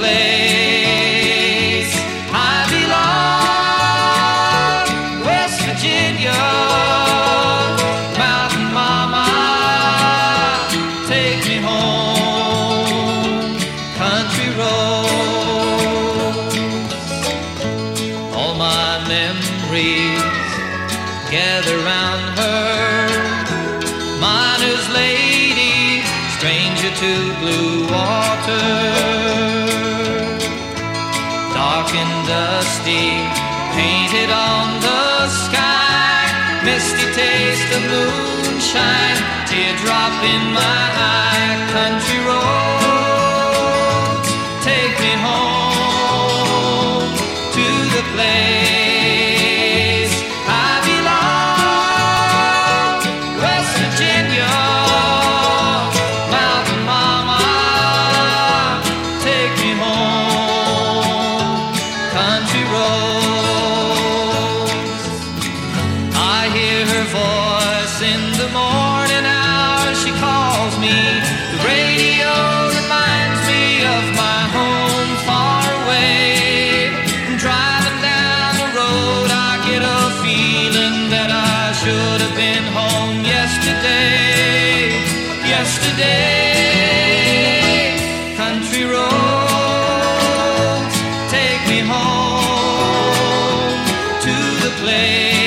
place I belong, West Virginia. Mountain Mama, take me home, country roads. All my memories gather round her, miner's lady, stranger to blue water dusty, painted on the sky, misty taste of moonshine, teardrop in my eye, me. The radio reminds me of my home far away. Driving down the road, I get a feeling that I should have been home yesterday. Yesterday. Country roads take me home to the place